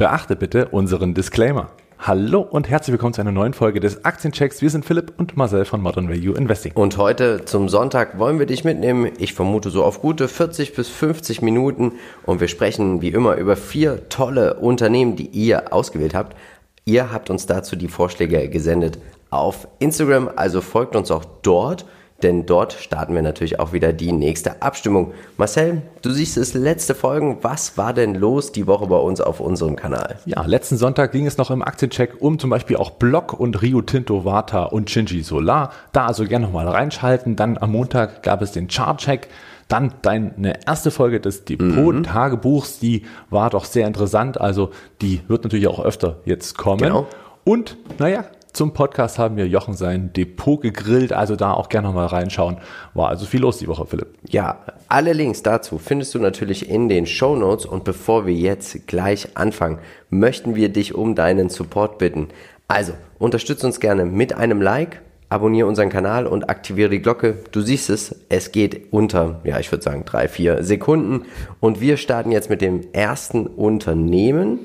Beachte bitte unseren Disclaimer. Hallo und herzlich willkommen zu einer neuen Folge des Aktienchecks. Wir sind Philipp und Marcel von Modern Value Investing. Und heute zum Sonntag wollen wir dich mitnehmen. Ich vermute so auf gute 40 bis 50 Minuten. Und wir sprechen wie immer über vier tolle Unternehmen, die ihr ausgewählt habt. Ihr habt uns dazu die Vorschläge gesendet auf Instagram, also folgt uns auch dort denn dort starten wir natürlich auch wieder die nächste Abstimmung. Marcel, du siehst es, letzte Folgen. Was war denn los die Woche bei uns auf unserem Kanal? Ja, letzten Sonntag ging es noch im Aktiencheck um zum Beispiel auch Block und Rio Tinto Vata und Shinji Solar. Da also gerne nochmal reinschalten. Dann am Montag gab es den Chartcheck. Dann deine erste Folge des Depot-Tagebuchs, die war doch sehr interessant. Also die wird natürlich auch öfter jetzt kommen. Genau. Und naja, zum Podcast haben wir Jochen sein Depot gegrillt, also da auch gerne mal reinschauen. War also viel los die Woche, Philipp. Ja, alle Links dazu findest du natürlich in den Show Notes und bevor wir jetzt gleich anfangen, möchten wir dich um deinen Support bitten. Also, unterstütze uns gerne mit einem Like, abonniere unseren Kanal und aktiviere die Glocke. Du siehst es, es geht unter, ja, ich würde sagen drei, vier Sekunden und wir starten jetzt mit dem ersten Unternehmen,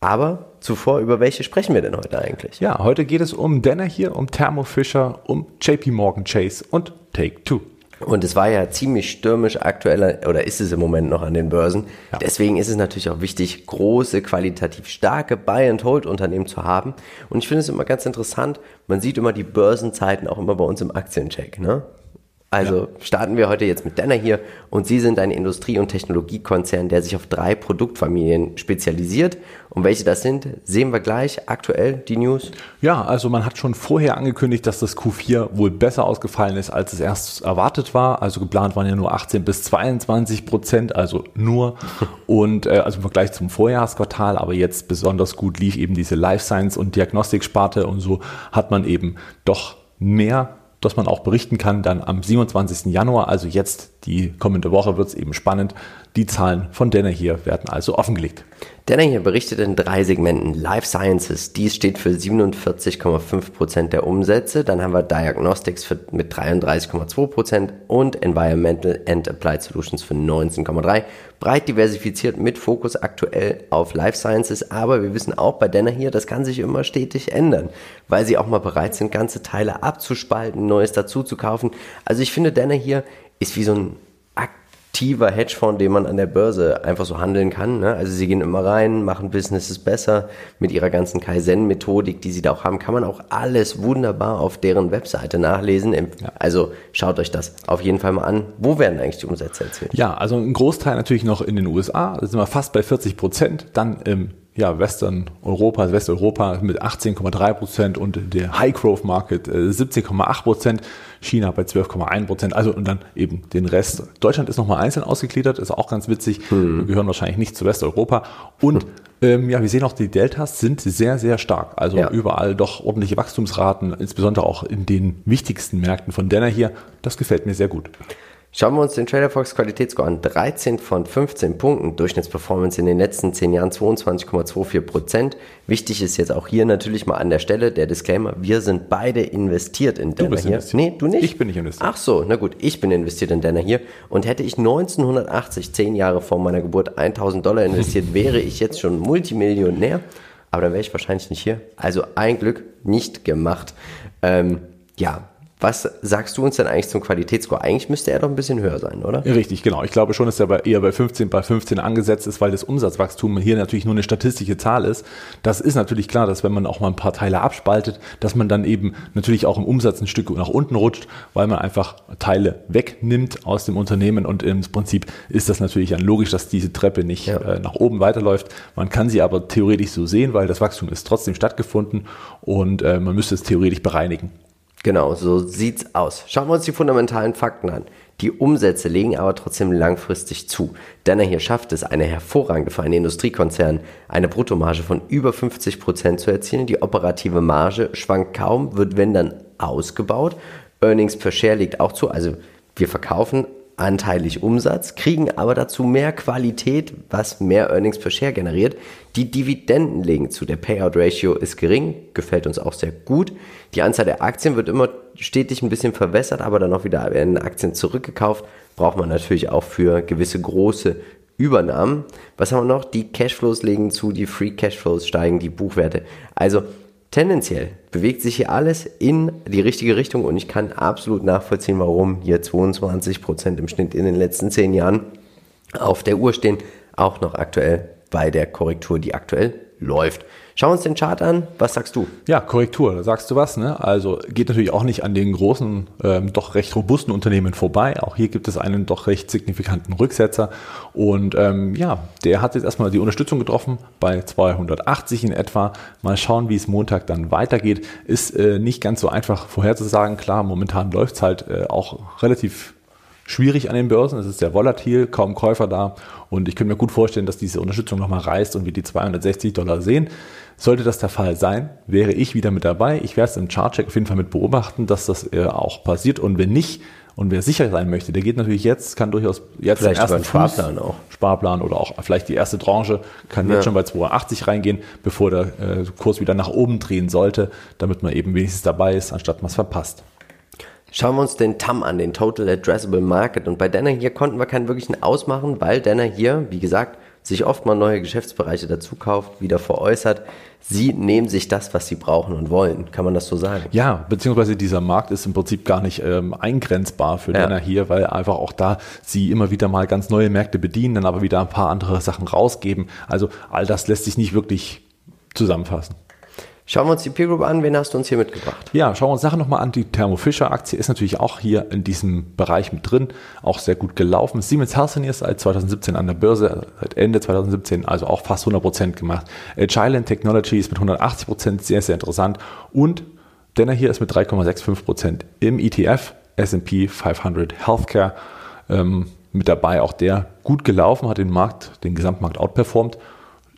aber zuvor, über welche sprechen wir denn heute eigentlich? Ja, heute geht es um Denner hier, um Thermo Fisher, um JP Morgan Chase und Take Two. Und es war ja ziemlich stürmisch aktuell, oder ist es im Moment noch an den Börsen. Ja. Deswegen ist es natürlich auch wichtig, große, qualitativ starke Buy-and-Hold-Unternehmen zu haben. Und ich finde es immer ganz interessant, man sieht immer die Börsenzeiten auch immer bei uns im Aktiencheck. Ne? Also ja. starten wir heute jetzt mit Denner hier und Sie sind ein Industrie- und Technologiekonzern, der sich auf drei Produktfamilien spezialisiert. Und welche das sind, sehen wir gleich aktuell die News. Ja, also man hat schon vorher angekündigt, dass das Q4 wohl besser ausgefallen ist, als es erst erwartet war. Also geplant waren ja nur 18 bis 22 Prozent, also nur. Und äh, also im Vergleich zum Vorjahresquartal, aber jetzt besonders gut lief eben diese Life Science und Diagnostiksparte und so hat man eben doch mehr dass man auch berichten kann, dann am 27. Januar, also jetzt die kommende Woche wird es eben spannend. Die Zahlen von Denner hier werden also offengelegt. Denner hier berichtet in drei Segmenten. Life Sciences, dies steht für 47,5 Prozent der Umsätze. Dann haben wir Diagnostics für, mit 33,2 Prozent und Environmental and Applied Solutions für 19,3%. Breit diversifiziert mit Fokus aktuell auf Life Sciences. Aber wir wissen auch bei Denner hier, das kann sich immer stetig ändern, weil sie auch mal bereit sind, ganze Teile abzuspalten, Neues dazu zu kaufen. Also ich finde Denner hier ist wie so ein aktiver Hedgefonds, den man an der Börse einfach so handeln kann. Ne? Also sie gehen immer rein, machen Businesses besser. Mit ihrer ganzen Kaizen-Methodik, die sie da auch haben, kann man auch alles wunderbar auf deren Webseite nachlesen. Also schaut euch das auf jeden Fall mal an. Wo werden eigentlich die Umsätze erzielt? Ja, also ein Großteil natürlich noch in den USA. Da sind wir fast bei 40 Prozent. Dann im ja, Western Europa, Westeuropa mit 18,3 Prozent und der High Growth Market 17,8 äh, Prozent, China bei 12,1 Prozent, also und dann eben den Rest. Deutschland ist nochmal einzeln ausgegliedert, ist auch ganz witzig. Hm. Wir gehören wahrscheinlich nicht zu Westeuropa. Und hm. ähm, ja, wir sehen auch, die Deltas sind sehr, sehr stark. Also ja. überall doch ordentliche Wachstumsraten, insbesondere auch in den wichtigsten Märkten von Denner hier. Das gefällt mir sehr gut. Schauen wir uns den TraderFox Qualitätsscore an. 13 von 15 Punkten. Durchschnittsperformance in den letzten 10 Jahren 22,24 Prozent. Wichtig ist jetzt auch hier natürlich mal an der Stelle der Disclaimer. Wir sind beide investiert in Denner hier. Investiert. Nee, du nicht? Ich bin nicht investiert. Ach so, na gut. Ich bin investiert in Denner hier. Und hätte ich 1980, 10 Jahre vor meiner Geburt, 1000 Dollar investiert, wäre ich jetzt schon Multimillionär. Aber dann wäre ich wahrscheinlich nicht hier. Also ein Glück nicht gemacht. Ähm, ja, was sagst du uns denn eigentlich zum Qualitätsscore? Eigentlich müsste er doch ein bisschen höher sein, oder? Richtig, genau. Ich glaube schon, dass er bei, eher bei 15, bei 15 angesetzt ist, weil das Umsatzwachstum hier natürlich nur eine statistische Zahl ist. Das ist natürlich klar, dass wenn man auch mal ein paar Teile abspaltet, dass man dann eben natürlich auch im Umsatz ein Stück nach unten rutscht, weil man einfach Teile wegnimmt aus dem Unternehmen und im Prinzip ist das natürlich dann logisch, dass diese Treppe nicht ja. äh, nach oben weiterläuft. Man kann sie aber theoretisch so sehen, weil das Wachstum ist trotzdem stattgefunden und äh, man müsste es theoretisch bereinigen. Genau, so sieht's aus. Schauen wir uns die fundamentalen Fakten an. Die Umsätze legen aber trotzdem langfristig zu. Denn er hier schafft es, eine hervorragende für einen Industriekonzern, eine Bruttomarge von über 50 Prozent zu erzielen. Die operative Marge schwankt kaum, wird wenn dann ausgebaut. Earnings per Share liegt auch zu. Also wir verkaufen anteilig Umsatz, kriegen aber dazu mehr Qualität, was mehr Earnings per Share generiert. Die Dividenden legen zu. Der Payout Ratio ist gering, gefällt uns auch sehr gut. Die Anzahl der Aktien wird immer stetig ein bisschen verwässert, aber dann auch wieder in Aktien zurückgekauft. Braucht man natürlich auch für gewisse große Übernahmen. Was haben wir noch? Die Cashflows legen zu, die Free Cashflows steigen, die Buchwerte. Also tendenziell bewegt sich hier alles in die richtige Richtung und ich kann absolut nachvollziehen, warum hier 22% im Schnitt in den letzten 10 Jahren auf der Uhr stehen, auch noch aktuell bei der Korrektur, die aktuell läuft. Schauen wir uns den Chart an. Was sagst du? Ja, Korrektur, da sagst du was. Ne? Also geht natürlich auch nicht an den großen, ähm, doch recht robusten Unternehmen vorbei. Auch hier gibt es einen doch recht signifikanten Rücksetzer. Und ähm, ja, der hat jetzt erstmal die Unterstützung getroffen bei 280 in etwa. Mal schauen, wie es Montag dann weitergeht. Ist äh, nicht ganz so einfach vorherzusagen. Klar, momentan läuft es halt äh, auch relativ schwierig an den Börsen. Es ist sehr volatil, kaum Käufer da. Und ich könnte mir gut vorstellen, dass diese Unterstützung nochmal reißt und wir die 260 Dollar sehen. Sollte das der Fall sein, wäre ich wieder mit dabei. Ich werde es im Chartcheck auf jeden Fall mit beobachten, dass das äh, auch passiert. Und wenn nicht, und wer sicher sein möchte, der geht natürlich jetzt, kann durchaus jetzt vielleicht den ersten Sparplan auch. Sparplan oder auch vielleicht die erste Tranche, kann ja. jetzt schon bei 280 reingehen, bevor der äh, Kurs wieder nach oben drehen sollte, damit man eben wenigstens dabei ist, anstatt man es verpasst. Schauen wir uns den TAM an, den Total Addressable Market. Und bei Denner hier konnten wir keinen wirklichen ausmachen, weil Denner hier, wie gesagt, sich oft mal neue Geschäftsbereiche dazu kauft, wieder veräußert. Sie nehmen sich das, was sie brauchen und wollen. Kann man das so sagen? Ja, beziehungsweise dieser Markt ist im Prinzip gar nicht ähm, eingrenzbar für ja. Denner hier, weil einfach auch da sie immer wieder mal ganz neue Märkte bedienen, dann aber wieder ein paar andere Sachen rausgeben. Also all das lässt sich nicht wirklich zusammenfassen. Schauen wir uns die Peer Group an. Wen hast du uns hier mitgebracht? Ja, schauen wir uns Sachen nochmal an. Die Thermo Fisher Aktie ist natürlich auch hier in diesem Bereich mit drin. Auch sehr gut gelaufen. Siemens Healthineers seit 2017 an der Börse, seit Ende 2017, also auch fast 100 Prozent gemacht. Agile Technologies mit 180 Prozent, sehr, sehr interessant. Und Denner hier ist mit 3,65 Prozent im ETF S&P 500 Healthcare ähm, mit dabei. Auch der gut gelaufen, hat den Markt, den Gesamtmarkt outperformt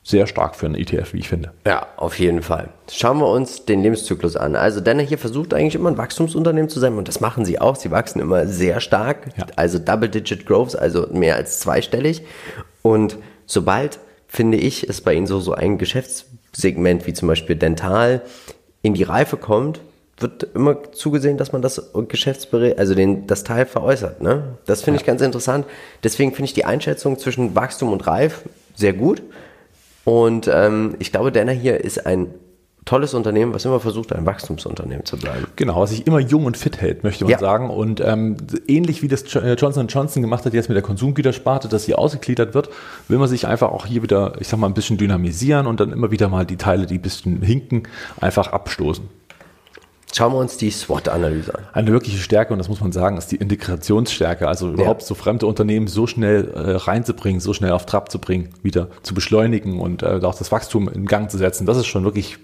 sehr stark für einen ETF, wie ich finde. Ja, auf jeden Fall. Schauen wir uns den Lebenszyklus an. Also Denner hier versucht eigentlich immer ein Wachstumsunternehmen zu sein und das machen sie auch. Sie wachsen immer sehr stark, ja. also Double-Digit Growth, also mehr als zweistellig. Und sobald, finde ich, es bei ihnen so, so ein Geschäftssegment wie zum Beispiel Dental in die Reife kommt, wird immer zugesehen, dass man das Geschäftsbericht, also den, das Teil veräußert. Ne? Das finde ja. ich ganz interessant. Deswegen finde ich die Einschätzung zwischen Wachstum und Reif sehr gut. Und ähm, ich glaube, Denner hier ist ein tolles Unternehmen, was immer versucht, ein Wachstumsunternehmen zu bleiben. Genau, was sich immer jung und fit hält, möchte man ja. sagen. Und ähm, ähnlich wie das äh, Johnson Johnson gemacht hat jetzt mit der Konsumgütersparte, dass sie ausgegliedert wird, will man sich einfach auch hier wieder, ich sag mal, ein bisschen dynamisieren und dann immer wieder mal die Teile, die ein bisschen hinken, einfach abstoßen. Schauen wir uns die SWOT-Analyse an. Eine wirkliche Stärke, und das muss man sagen, ist die Integrationsstärke. Also überhaupt ja. so fremde Unternehmen so schnell äh, reinzubringen, so schnell auf Trab zu bringen, wieder zu beschleunigen und äh, auch das Wachstum in Gang zu setzen. Das ist schon wirklich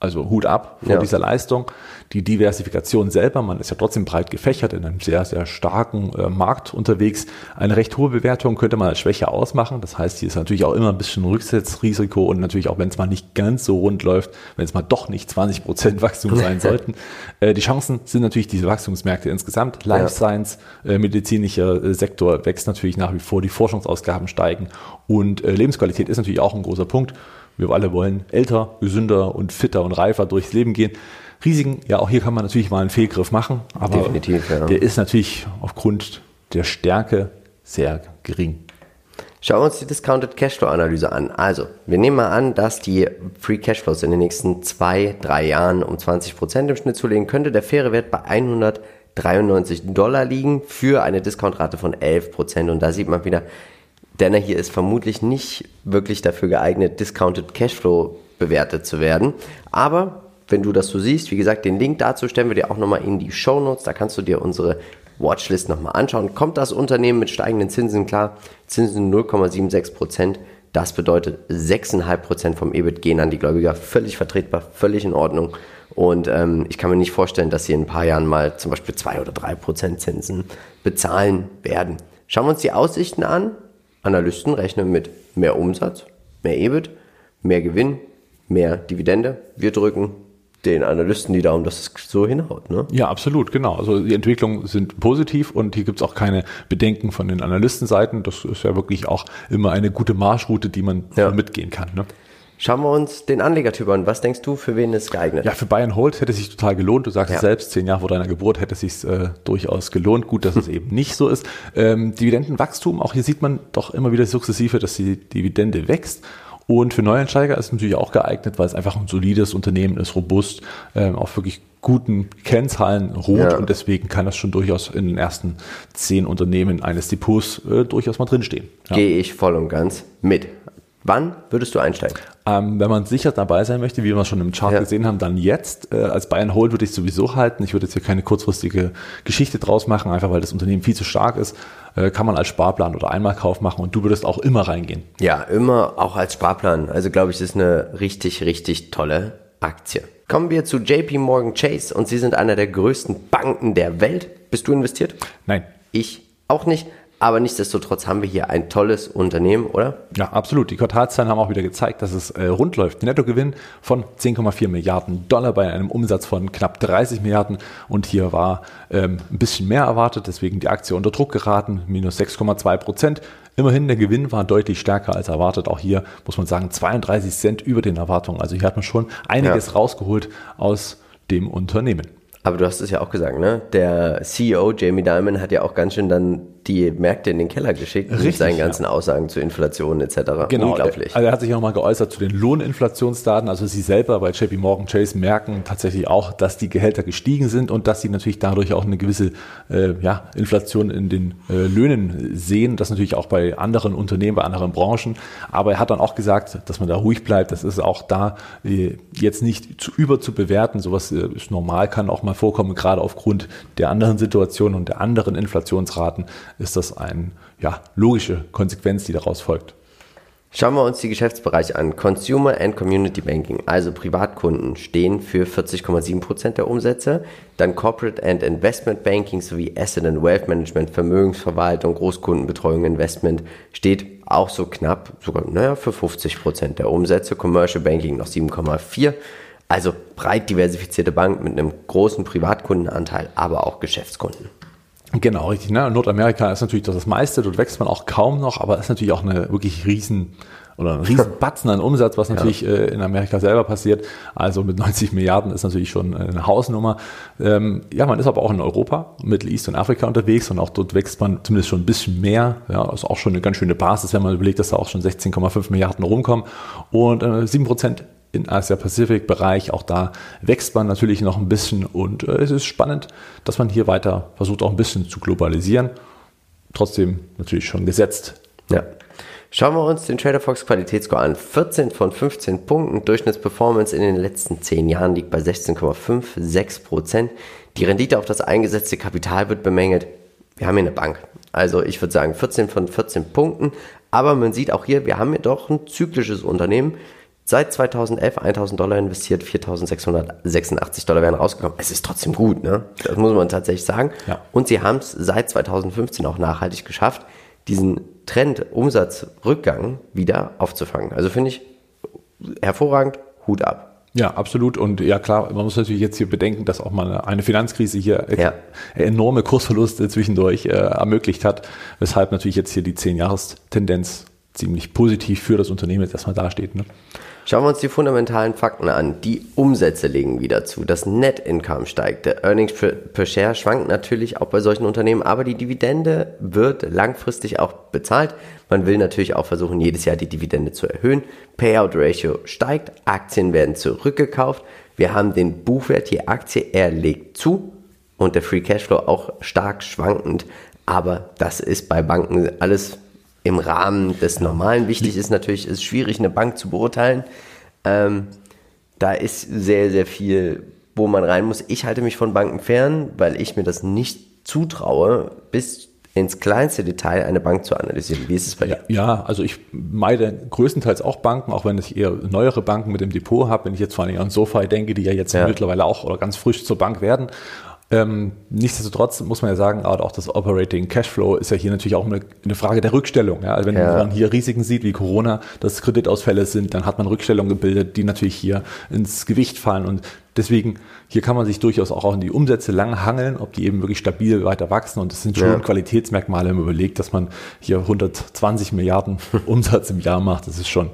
also Hut ab vor ja. dieser Leistung. Die Diversifikation selber, man ist ja trotzdem breit gefächert in einem sehr, sehr starken äh, Markt unterwegs. Eine recht hohe Bewertung könnte man als Schwäche ausmachen. Das heißt, hier ist natürlich auch immer ein bisschen Rücksetzrisiko und natürlich auch, wenn es mal nicht ganz so rund läuft, wenn es mal doch nicht 20 Prozent Wachstum sein sollten. Äh, die Chancen sind natürlich diese Wachstumsmärkte insgesamt. Life ja. Science, äh, medizinischer äh, Sektor wächst natürlich nach wie vor, die Forschungsausgaben steigen und äh, Lebensqualität ist natürlich auch ein großer Punkt. Wir alle wollen älter, gesünder und fitter und reifer durchs Leben gehen. Risiken, ja, auch hier kann man natürlich mal einen Fehlgriff machen, aber Definitiv, ja. der ist natürlich aufgrund der Stärke sehr gering. Schauen wir uns die Discounted Cashflow Analyse an. Also, wir nehmen mal an, dass die Free Cashflows in den nächsten zwei, drei Jahren um 20 Prozent im Schnitt zulegen, könnte der faire Wert bei 193 Dollar liegen für eine Discountrate von 11 Prozent. Und da sieht man wieder, Denner hier ist vermutlich nicht wirklich dafür geeignet, Discounted Cashflow bewertet zu werden. Aber wenn du das so siehst, wie gesagt, den Link dazu stellen wir dir auch nochmal in die Show Notes. Da kannst du dir unsere Watchlist nochmal anschauen. Kommt das Unternehmen mit steigenden Zinsen klar? Zinsen 0,76 Prozent. Das bedeutet 6,5 Prozent vom EBIT gehen an die Gläubiger. Völlig vertretbar, völlig in Ordnung. Und ähm, ich kann mir nicht vorstellen, dass sie in ein paar Jahren mal zum Beispiel 2 oder 3 Prozent Zinsen bezahlen werden. Schauen wir uns die Aussichten an. Analysten rechnen mit mehr Umsatz, mehr EBIT, mehr Gewinn, mehr Dividende. Wir drücken den Analysten die Daumen, dass es so hinhaut. Ne? Ja, absolut, genau. Also die Entwicklungen sind positiv und hier gibt es auch keine Bedenken von den Analystenseiten. Das ist ja wirklich auch immer eine gute Marschroute, die man ja. mitgehen kann. Ne? Schauen wir uns den Anlegertyp an. Was denkst du, für wen ist geeignet? Ja, für Bayern Hold hätte es sich total gelohnt. Du sagst Ja. es selbst, zehn Jahre vor deiner Geburt hätte es sich äh, durchaus gelohnt. Gut, dass es eben nicht so ist. Ähm, Dividendenwachstum, auch hier sieht man doch immer wieder sukzessive, dass die Dividende wächst. Und für Neueinsteiger ist es natürlich auch geeignet, weil es einfach ein solides Unternehmen ist, robust, ähm, auf wirklich guten Kennzahlen rot Ja. und deswegen kann das schon durchaus in den ersten zehn Unternehmen eines Depots äh, durchaus mal drinstehen. Ja. Gehe ich voll und ganz mit. Wann würdest du einsteigen? Ähm, wenn man sicher dabei sein möchte, wie wir schon im Chart Ja. gesehen haben, dann jetzt. Äh, als Bayern Hold würde ich sowieso halten. Ich würde jetzt hier keine kurzfristige Geschichte draus machen, einfach weil das Unternehmen viel zu stark ist. Äh, kann man als Sparplan oder Einmalkauf machen und du würdest auch immer reingehen. Ja, immer auch als Sparplan. Also glaube ich, das ist eine richtig, richtig tolle Aktie. Kommen wir zu JP Morgan Chase und sie sind einer der größten Banken der Welt. Bist du investiert? Nein. Ich auch nicht. Aber nichtsdestotrotz haben wir hier ein tolles Unternehmen, oder? Ja, absolut. Die Quartalszahlen haben auch wieder gezeigt, dass es äh, rund läuft. Nettogewinn von 10,4 Milliarden Dollar bei einem Umsatz von knapp 30 Milliarden. Und hier war ähm, ein bisschen mehr erwartet, deswegen die Aktie unter Druck geraten, minus 6,2 Prozent. Immerhin, der Gewinn war deutlich stärker als erwartet. Auch hier muss man sagen, 32 Cent über den Erwartungen. Also hier hat man schon einiges Ja. rausgeholt aus dem Unternehmen. Aber du hast es ja auch gesagt, ne? Der CEO Jamie Dimon hat ja auch ganz schön dann die Märkte in den Keller geschickt mit Richtig, seinen ja. ganzen Aussagen zu Inflation etc. Unglaublich. Er, also er hat sich auch mal geäußert zu den Lohninflationsdaten. Also sie selber bei JP Morgan Chase merken tatsächlich auch, dass die Gehälter gestiegen sind und dass sie natürlich dadurch auch eine gewisse äh, ja, Inflation in den äh, Löhnen sehen. Das natürlich auch bei anderen Unternehmen, bei anderen Branchen. Aber er hat dann auch gesagt, dass man da ruhig bleibt. Das ist auch da äh, jetzt nicht zu über zu bewerten. Sowas äh, ist normal, kann auch mal vorkommen. Gerade aufgrund der anderen Situationen und der anderen Inflationsraten ist das eine ja, logische Konsequenz, die daraus folgt. Schauen wir uns die Geschäftsbereiche an. Consumer and Community Banking, also Privatkunden, stehen für 40,7% der Umsätze. Dann Corporate and Investment Banking sowie Asset and Wealth Management, Vermögensverwaltung, Großkundenbetreuung, Investment steht auch so knapp, sogar naja, für 50% der Umsätze. Commercial Banking noch 7,4%. Also breit diversifizierte Bank mit einem großen Privatkundenanteil, aber auch Geschäftskunden. Genau, richtig. Ne? Nordamerika ist natürlich das meiste, dort wächst man auch kaum noch, aber ist natürlich auch eine wirklich riesen oder ein riesen Batzen an Umsatz, was natürlich äh, in Amerika selber passiert. Also mit 90 Milliarden ist natürlich schon eine Hausnummer. Ähm, ja, man ist aber auch in Europa, Middle East und Afrika unterwegs und auch dort wächst man zumindest schon ein bisschen mehr. Ja, ist auch schon eine ganz schöne Basis, wenn man überlegt, dass da auch schon 16,5 Milliarden rumkommen und äh, 7 Prozent in Asia-Pacific-Bereich. Auch da wächst man natürlich noch ein bisschen und äh, es ist spannend, dass man hier weiter versucht, auch ein bisschen zu globalisieren. Trotzdem natürlich schon gesetzt. Ja. Schauen wir uns den Trader Fox Qualitätsscore an. 14 von 15 Punkten. Durchschnittsperformance in den letzten 10 Jahren liegt bei 16,56 Prozent. Die Rendite auf das eingesetzte Kapital wird bemängelt. Wir haben hier eine Bank. Also ich würde sagen 14 von 14 Punkten. Aber man sieht auch hier, wir haben hier doch ein zyklisches Unternehmen. Seit 2011 1000 Dollar investiert, 4686 Dollar werden rausgekommen. Es ist trotzdem gut, ne? Das muss man tatsächlich sagen. Ja. Und sie haben es seit 2015 auch nachhaltig geschafft, diesen Trend Umsatzrückgang wieder aufzufangen. Also finde ich hervorragend, Hut ab. Ja, absolut. Und ja, klar, man muss natürlich jetzt hier bedenken, dass auch mal eine Finanzkrise hier Ja. enorme Kursverluste zwischendurch äh, ermöglicht hat, weshalb natürlich jetzt hier die 10-Jahres-Tendenz ziemlich positiv für das Unternehmen jetzt erstmal dasteht. Ne? Schauen wir uns die fundamentalen Fakten an. Die Umsätze legen wieder zu. Das Net Income steigt. Der Earnings per, Share schwankt natürlich auch bei solchen Unternehmen, aber die Dividende wird langfristig auch bezahlt. Man will natürlich auch versuchen, jedes Jahr die Dividende zu erhöhen. Payout Ratio steigt. Aktien werden zurückgekauft. Wir haben den Buchwert je Aktie, er legt zu und der Free Cashflow auch stark schwankend. Aber das ist bei Banken alles im Rahmen des Normalen. Wichtig ist natürlich, es ist schwierig, eine Bank zu beurteilen. Ähm, da ist sehr, sehr viel, wo man rein muss. Ich halte mich von Banken fern, weil ich mir das nicht zutraue, bis ins kleinste Detail eine Bank zu analysieren. Wie ist es bei dir? Ja, also ich meide größtenteils auch Banken, auch wenn ich eher neuere Banken mit dem Depot habe, wenn ich jetzt vor allem an SoFi denke, die ja jetzt Ja. mittlerweile auch oder ganz frisch zur Bank werden. Ähm, nichtsdestotrotz muss man ja sagen, auch das Operating Cashflow ist ja hier natürlich auch eine, eine Frage der Rückstellung. Ja? Also wenn Ja. man hier Risiken sieht wie Corona, dass Kreditausfälle sind, dann hat man Rückstellungen gebildet, die natürlich hier ins Gewicht fallen und deswegen hier kann man sich durchaus auch an die Umsätze lang hangeln, ob die eben wirklich stabil weiter wachsen und das sind schon Ja. Qualitätsmerkmale, wenn man überlegt, dass man hier 120 Milliarden Umsatz im Jahr macht, das ist schon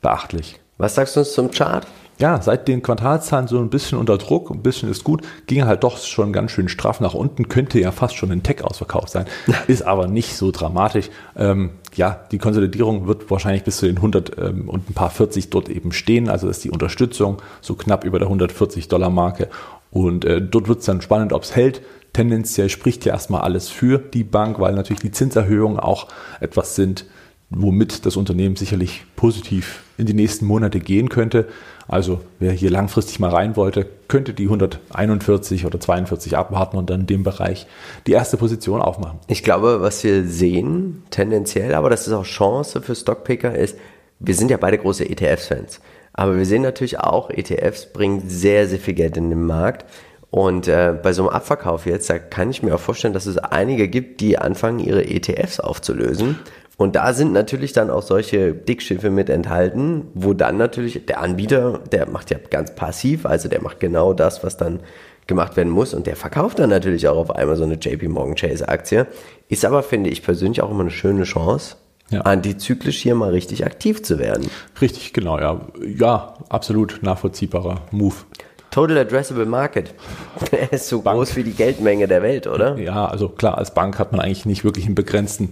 beachtlich. Was sagst du uns zum Chart? Ja, seit den Quartalzahlen so ein bisschen unter Druck, ein bisschen ist gut, ging halt doch schon ganz schön straff nach unten, könnte ja fast schon ein Tech-Ausverkauf sein, ist aber nicht so dramatisch. Ähm, ja, die Konsolidierung wird wahrscheinlich bis zu den 100 ähm, und ein paar 40 dort eben stehen, also ist die Unterstützung so knapp über der 140 Dollar Marke und äh, dort wird es dann spannend, ob es hält. Tendenziell spricht ja erstmal alles für die Bank, weil natürlich die Zinserhöhungen auch etwas sind, womit das Unternehmen sicherlich positiv in die nächsten Monate gehen könnte. Also wer hier langfristig mal rein wollte, könnte die 141 oder 42 abwarten und dann in dem Bereich die erste Position aufmachen. Ich glaube, was wir sehen, tendenziell, aber das ist auch Chance für Stockpicker, ist, wir sind ja beide große ETFs-Fans. Aber wir sehen natürlich auch, ETFs bringen sehr, sehr viel Geld in den Markt. Und äh, bei so einem Abverkauf jetzt, da kann ich mir auch vorstellen, dass es einige gibt, die anfangen, ihre ETFs aufzulösen und da sind natürlich dann auch solche Dickschiffe mit enthalten, wo dann natürlich der Anbieter, der macht ja ganz passiv, also der macht genau das, was dann gemacht werden muss und der verkauft dann natürlich auch auf einmal so eine JP Morgan Chase Aktie. Ist aber, finde ich persönlich auch immer eine schöne Chance, ja. antizyklisch hier mal richtig aktiv zu werden. Richtig, genau, ja. Ja, absolut nachvollziehbarer Move. Total Addressable Market. Er ist so Bank. groß wie die Geldmenge der Welt, oder? Ja, also klar, als Bank hat man eigentlich nicht wirklich einen begrenzten,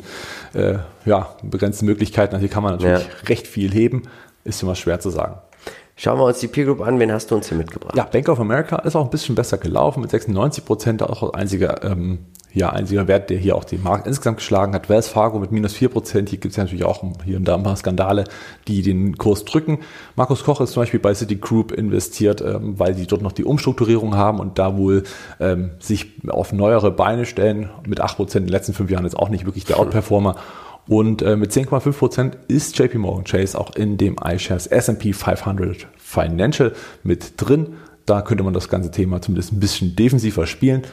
äh, ja, begrenzte Möglichkeiten. Also hier kann man natürlich ja. recht viel heben. Ist immer schwer zu sagen. Schauen wir uns die Peer Group an. Wen hast du uns hier mitgebracht? Ja, Bank of America ist auch ein bisschen besser gelaufen mit 96 Prozent, auch einziger ähm, ja, einziger Wert, der hier auch den Markt insgesamt geschlagen hat. Wells Fargo mit minus 4%. Hier gibt es ja natürlich auch hier und da ein paar Skandale, die den Kurs drücken. Markus Koch ist zum Beispiel bei Citigroup investiert, ähm, weil die dort noch die Umstrukturierung haben und da wohl ähm, sich auf neuere Beine stellen. Mit 8% in den letzten fünf Jahren ist auch nicht wirklich der Outperformer. Und äh, mit 10,5% ist JP Morgan Chase auch in dem iShares S&P 500 Financial mit drin. Da könnte man das ganze Thema zumindest ein bisschen defensiver spielen.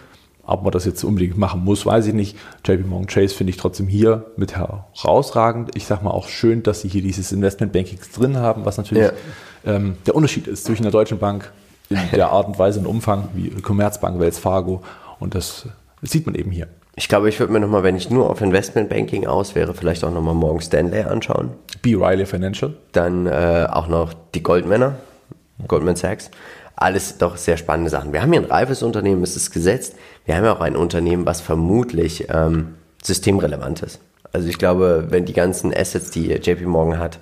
Ob man das jetzt unbedingt machen muss, weiß ich nicht. JP Morgan Chase finde ich trotzdem hier mit herausragend. Ich sage mal auch schön, dass sie hier dieses Investment Bankings drin haben, was natürlich ja. ähm, der Unterschied ist zwischen der Deutschen Bank in der Art und Weise und Umfang wie Commerzbank, Wells Fargo. Und das, sieht man eben hier. Ich glaube, ich würde mir nochmal, wenn ich nur auf Investment Banking aus wäre, vielleicht auch nochmal Morgan Stanley anschauen. B. Riley Financial. Dann äh, auch noch die Goldmänner, Goldman Sachs. Alles doch sehr spannende Sachen. Wir haben hier ein reifes Unternehmen, es ist gesetzt. Wir haben ja auch ein Unternehmen, was vermutlich ähm, systemrelevant ist. Also ich glaube, wenn die ganzen Assets, die JP Morgan hat,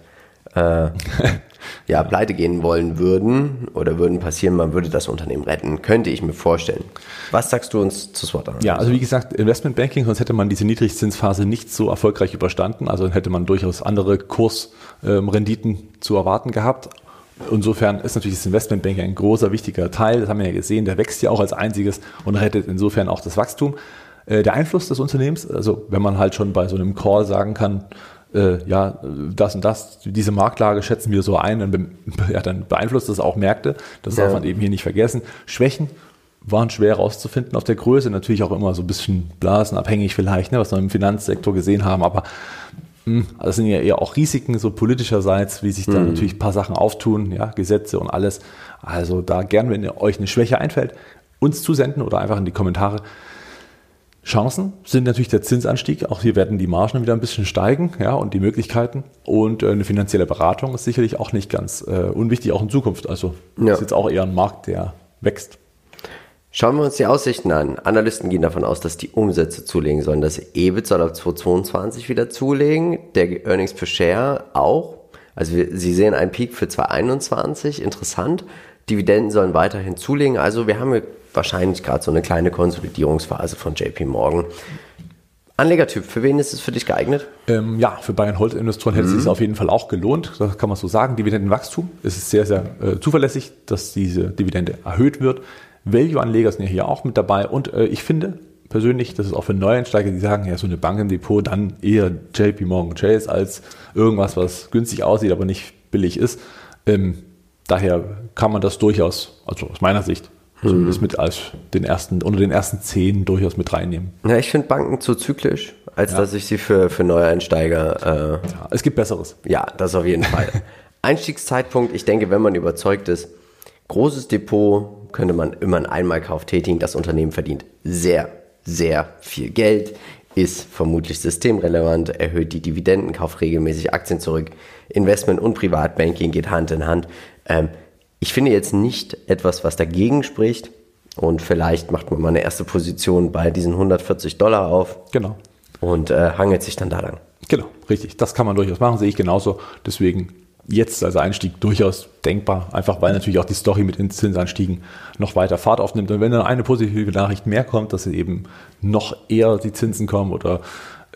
äh, ja, pleite gehen wollen würden oder würden passieren, man würde das Unternehmen retten, könnte ich mir vorstellen. Was sagst du uns zu SWOT? Ja, also wie gesagt, Investment Banking, sonst hätte man diese Niedrigzinsphase nicht so erfolgreich überstanden. Also hätte man durchaus andere Kursrenditen ähm, zu erwarten gehabt. Insofern ist natürlich das Investmentbanking ein großer, wichtiger Teil. Das haben wir ja gesehen. Der wächst ja auch als einziges und rettet insofern auch das Wachstum. Äh, der Einfluss des Unternehmens, also wenn man halt schon bei so einem Call sagen kann, äh, ja, das und das, diese Marktlage schätzen wir so ein, dann, ja, dann beeinflusst das auch Märkte. Das ja. darf man eben hier nicht vergessen. Schwächen waren schwer herauszufinden auf der Größe, natürlich auch immer so ein bisschen blasenabhängig vielleicht, ne, was wir im Finanzsektor gesehen haben, aber das sind ja eher auch Risiken, so politischerseits, wie sich da mhm. natürlich ein paar Sachen auftun, ja, Gesetze und alles. Also da gern, wenn euch eine Schwäche einfällt, uns zusenden oder einfach in die Kommentare. Chancen sind natürlich der Zinsanstieg. Auch hier werden die Margen wieder ein bisschen steigen, ja, und die Möglichkeiten. Und äh, eine finanzielle Beratung ist sicherlich auch nicht ganz äh, unwichtig, auch in Zukunft. Also ja. ist jetzt auch eher ein Markt, der wächst. Schauen wir uns die Aussichten an. Analysten gehen davon aus, dass die Umsätze zulegen sollen. Das EBIT soll ab 2022 wieder zulegen. Der Earnings per Share auch. Also wir, Sie sehen einen Peak für 2021. Interessant. Dividenden sollen weiterhin zulegen. Also wir haben wahrscheinlich gerade so eine kleine Konsolidierungsphase von JP Morgan. Anlegertyp, für wen ist es für dich geeignet? Ähm, ja, für Bayern Holt Investoren hätte mhm. es sich auf jeden Fall auch gelohnt. Das kann man so sagen. Dividendenwachstum. Es ist sehr, sehr äh, zuverlässig, dass diese Dividende erhöht wird. Value-Anleger sind ja hier auch mit dabei und äh, ich finde persönlich, das ist auch für Neueinsteiger, die sagen, ja, so eine Bank im Depot, dann eher JP Morgan Chase als irgendwas, was günstig aussieht, aber nicht billig ist. Ähm, daher kann man das durchaus, also aus meiner Sicht, zumindest mhm. mit als den ersten, unter den ersten zehn durchaus mit reinnehmen. Ja, ich finde Banken zu zyklisch, als ja. dass ich sie für, für Neueinsteiger. Äh, ja, es gibt Besseres. Ja, das auf jeden Fall. Einstiegszeitpunkt, ich denke, wenn man überzeugt ist, großes Depot, könnte man immer einen Einmalkauf tätigen. Das Unternehmen verdient sehr, sehr viel Geld, ist vermutlich systemrelevant, erhöht die Dividenden, kauft regelmäßig Aktien zurück. Investment und Privatbanking geht Hand in Hand. Ähm, ich finde jetzt nicht etwas, was dagegen spricht. Und vielleicht macht man mal eine erste Position bei diesen 140 Dollar auf. Genau. Und äh, hangelt sich dann da lang. Genau, richtig. Das kann man durchaus machen, sehe ich genauso. Deswegen jetzt als Einstieg durchaus denkbar, einfach weil natürlich auch die Story mit den Zinsanstiegen noch weiter Fahrt aufnimmt. Und wenn dann eine positive Nachricht mehr kommt, dass eben noch eher die Zinsen kommen oder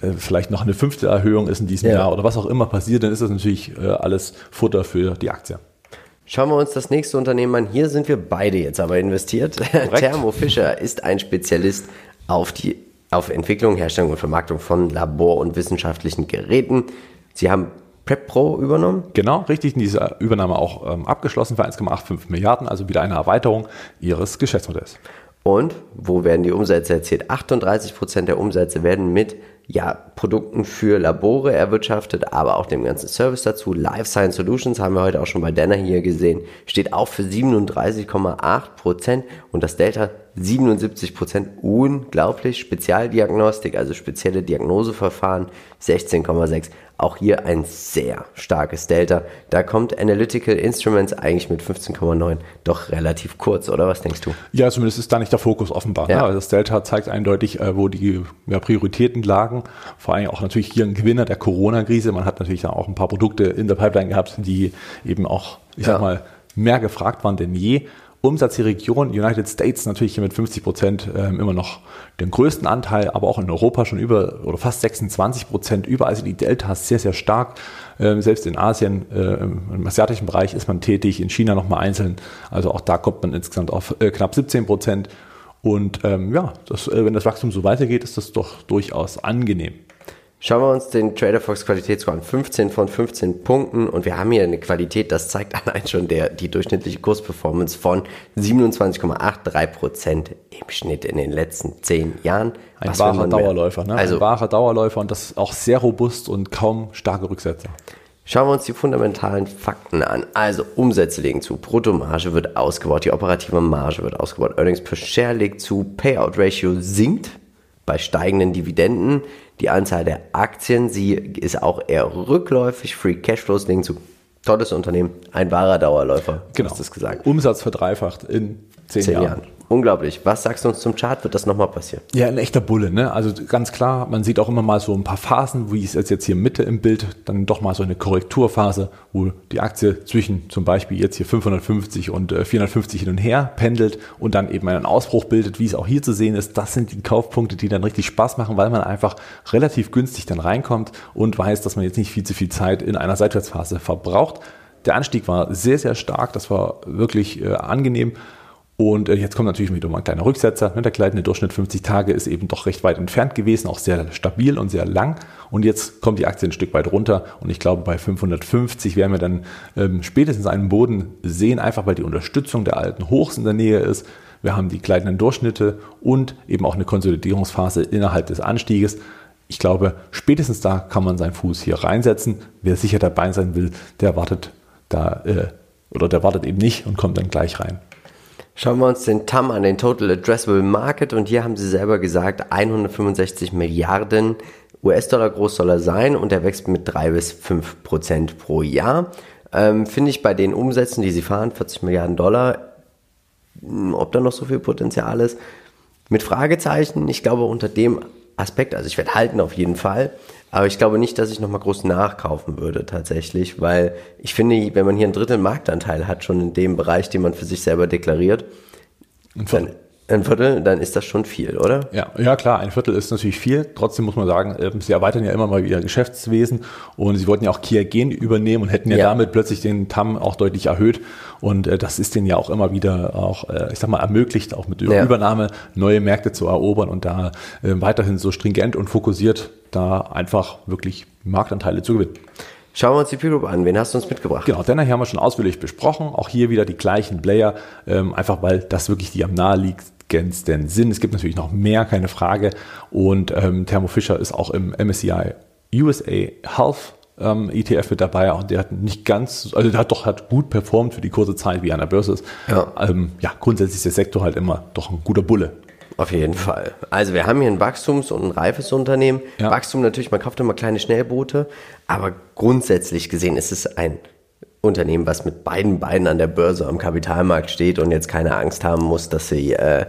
äh, vielleicht noch eine fünfte Erhöhung ist in diesem ja. Jahr oder was auch immer passiert, dann ist das natürlich äh, alles Futter für die Aktie. Schauen wir uns das nächste Unternehmen an. Hier sind wir beide jetzt aber investiert. Thermo Fisher ist ein Spezialist auf die auf Entwicklung, Herstellung und Vermarktung von Labor- und wissenschaftlichen Geräten. Sie haben PrepPro übernommen? Genau, richtig. Diese Übernahme auch ähm, abgeschlossen für 1,85 Milliarden, also wieder eine Erweiterung ihres Geschäftsmodells. Und wo werden die Umsätze erzielt? 38 Prozent der Umsätze werden mit ja, Produkten für Labore erwirtschaftet, aber auch dem ganzen Service dazu. Life Science Solutions haben wir heute auch schon bei Denner hier gesehen, steht auch für 37,8 Prozent und das Delta 77 Prozent. Unglaublich. Spezialdiagnostik, also spezielle Diagnoseverfahren 16,6 auch hier ein sehr starkes Delta. Da kommt Analytical Instruments eigentlich mit 15,9 doch relativ kurz, oder was denkst du? Ja, zumindest ist da nicht der Fokus offenbar. Ja. Ne? Also das Delta zeigt eindeutig, äh, wo die ja, Prioritäten lagen. Vor allem auch natürlich hier ein Gewinner der Corona-Krise. Man hat natürlich auch ein paar Produkte in der Pipeline gehabt, die eben auch, ich ja. sag mal, mehr gefragt waren denn je. Umsatz die Region United States natürlich hier mit 50 Prozent äh, immer noch den größten Anteil, aber auch in Europa schon über oder fast 26 Prozent. Überall sind die Deltas sehr, sehr stark. Ähm, selbst in Asien, äh, im asiatischen Bereich ist man tätig, in China nochmal einzeln. Also auch da kommt man insgesamt auf äh, knapp 17 Prozent. Und ähm, ja, das, äh, wenn das Wachstum so weitergeht, ist das doch durchaus angenehm. Schauen wir uns den TraderFox Qualitätsscore an. 15 von 15 Punkten und wir haben hier eine Qualität, das zeigt allein schon der, die durchschnittliche Kursperformance von 27,83 Prozent im Schnitt in den letzten 10 Jahren. Ein Was wahrer Dauerläufer, ne? Also, Ein wahrer Dauerläufer und das ist auch sehr robust und kaum starke Rücksätze. Schauen wir uns die fundamentalen Fakten an. Also Umsätze legen zu, Bruttomarge wird ausgebaut, die operative Marge wird ausgebaut, Earnings per Share legt zu, Payout Ratio sinkt bei steigenden Dividenden. Die Anzahl der Aktien, sie ist auch eher rückläufig. Free Cashflows liegen zu tolles Unternehmen, ein wahrer Dauerläufer. Genau. Hast du gesagt. Umsatz verdreifacht in zehn, zehn Jahren. Jahren. Unglaublich. Was sagst du uns zum Chart? Wird das nochmal passieren? Ja, ein echter Bulle. Ne? Also ganz klar, man sieht auch immer mal so ein paar Phasen, wie es jetzt hier Mitte im Bild, dann doch mal so eine Korrekturphase, wo die Aktie zwischen zum Beispiel jetzt hier 550 und 450 äh, hin und her pendelt und dann eben einen Ausbruch bildet, wie es auch hier zu sehen ist. Das sind die Kaufpunkte, die dann richtig Spaß machen, weil man einfach relativ günstig dann reinkommt und weiß, dass man jetzt nicht viel zu viel Zeit in einer Seitwärtsphase verbraucht. Der Anstieg war sehr, sehr stark. Das war wirklich äh, angenehm. Und äh, jetzt kommt natürlich wieder mal ein kleiner Rücksetzer. Ne? Der gleitende Durchschnitt 50 Tage ist eben doch recht weit entfernt gewesen, auch sehr stabil und sehr lang. Und jetzt kommt die Aktie ein Stück weit runter. Und ich glaube, bei 550 werden wir dann ähm, spätestens einen Boden sehen, einfach weil die Unterstützung der alten Hochs in der Nähe ist. Wir haben die gleitenden Durchschnitte und eben auch eine Konsolidierungsphase innerhalb des Anstieges. Ich glaube, spätestens da kann man seinen Fuß hier reinsetzen. Wer sicher dabei sein will, der wartet da äh, oder der wartet eben nicht und kommt dann gleich rein. Schauen wir uns den TAM an, den Total Addressable Market. Und hier haben sie selber gesagt, 165 Milliarden US-Dollar groß soll er sein und er wächst mit 3 bis 5 Prozent pro Jahr. Ähm, Finde ich bei den Umsätzen, die sie fahren, 40 Milliarden Dollar, hm, ob da noch so viel Potenzial ist, mit Fragezeichen. Ich glaube, unter dem Aspekt, also ich werde halten auf jeden Fall, aber ich glaube nicht, dass ich nochmal groß nachkaufen würde tatsächlich, weil ich finde, wenn man hier ein Drittel Marktanteil hat, schon in dem Bereich, den man für sich selber deklariert. Dann, ein Viertel, dann ist das schon viel, oder? Ja, ja klar, ein Viertel ist natürlich viel. Trotzdem muss man sagen, ähm, sie erweitern ja immer mal wieder Geschäftswesen und sie wollten ja auch Kia Gen übernehmen und hätten ja, ja. damit plötzlich den TAM auch deutlich erhöht. Und äh, das ist denen ja auch immer wieder auch, äh, ich sag mal, ermöglicht, auch mit ja. Übernahme neue Märkte zu erobern und da äh, weiterhin so stringent und fokussiert da einfach wirklich Marktanteile zu gewinnen. Schauen wir uns die Peer Group an. Wen hast du uns mitgebracht? Genau, Denner haben wir schon ausführlich besprochen. Auch hier wieder die gleichen Player, ähm, einfach weil das wirklich die am naheliegendsten sind. Es gibt natürlich noch mehr, keine Frage. Und ähm, Thermo Fisher ist auch im MSCI USA Health ähm, ETF mit dabei und der hat nicht ganz, also der hat doch hat gut performt für die kurze Zeit, wie an der Börse ist. Ja, ähm, ja grundsätzlich ist der Sektor halt immer doch ein guter Bulle. Auf jeden Fall. Also wir haben hier ein Wachstums- und ein reifes Unternehmen. Ja. Wachstum natürlich, man kauft immer kleine Schnellboote, aber grundsätzlich gesehen ist es ein Unternehmen, was mit beiden Beinen an der Börse am Kapitalmarkt steht und jetzt keine Angst haben muss, dass sie äh,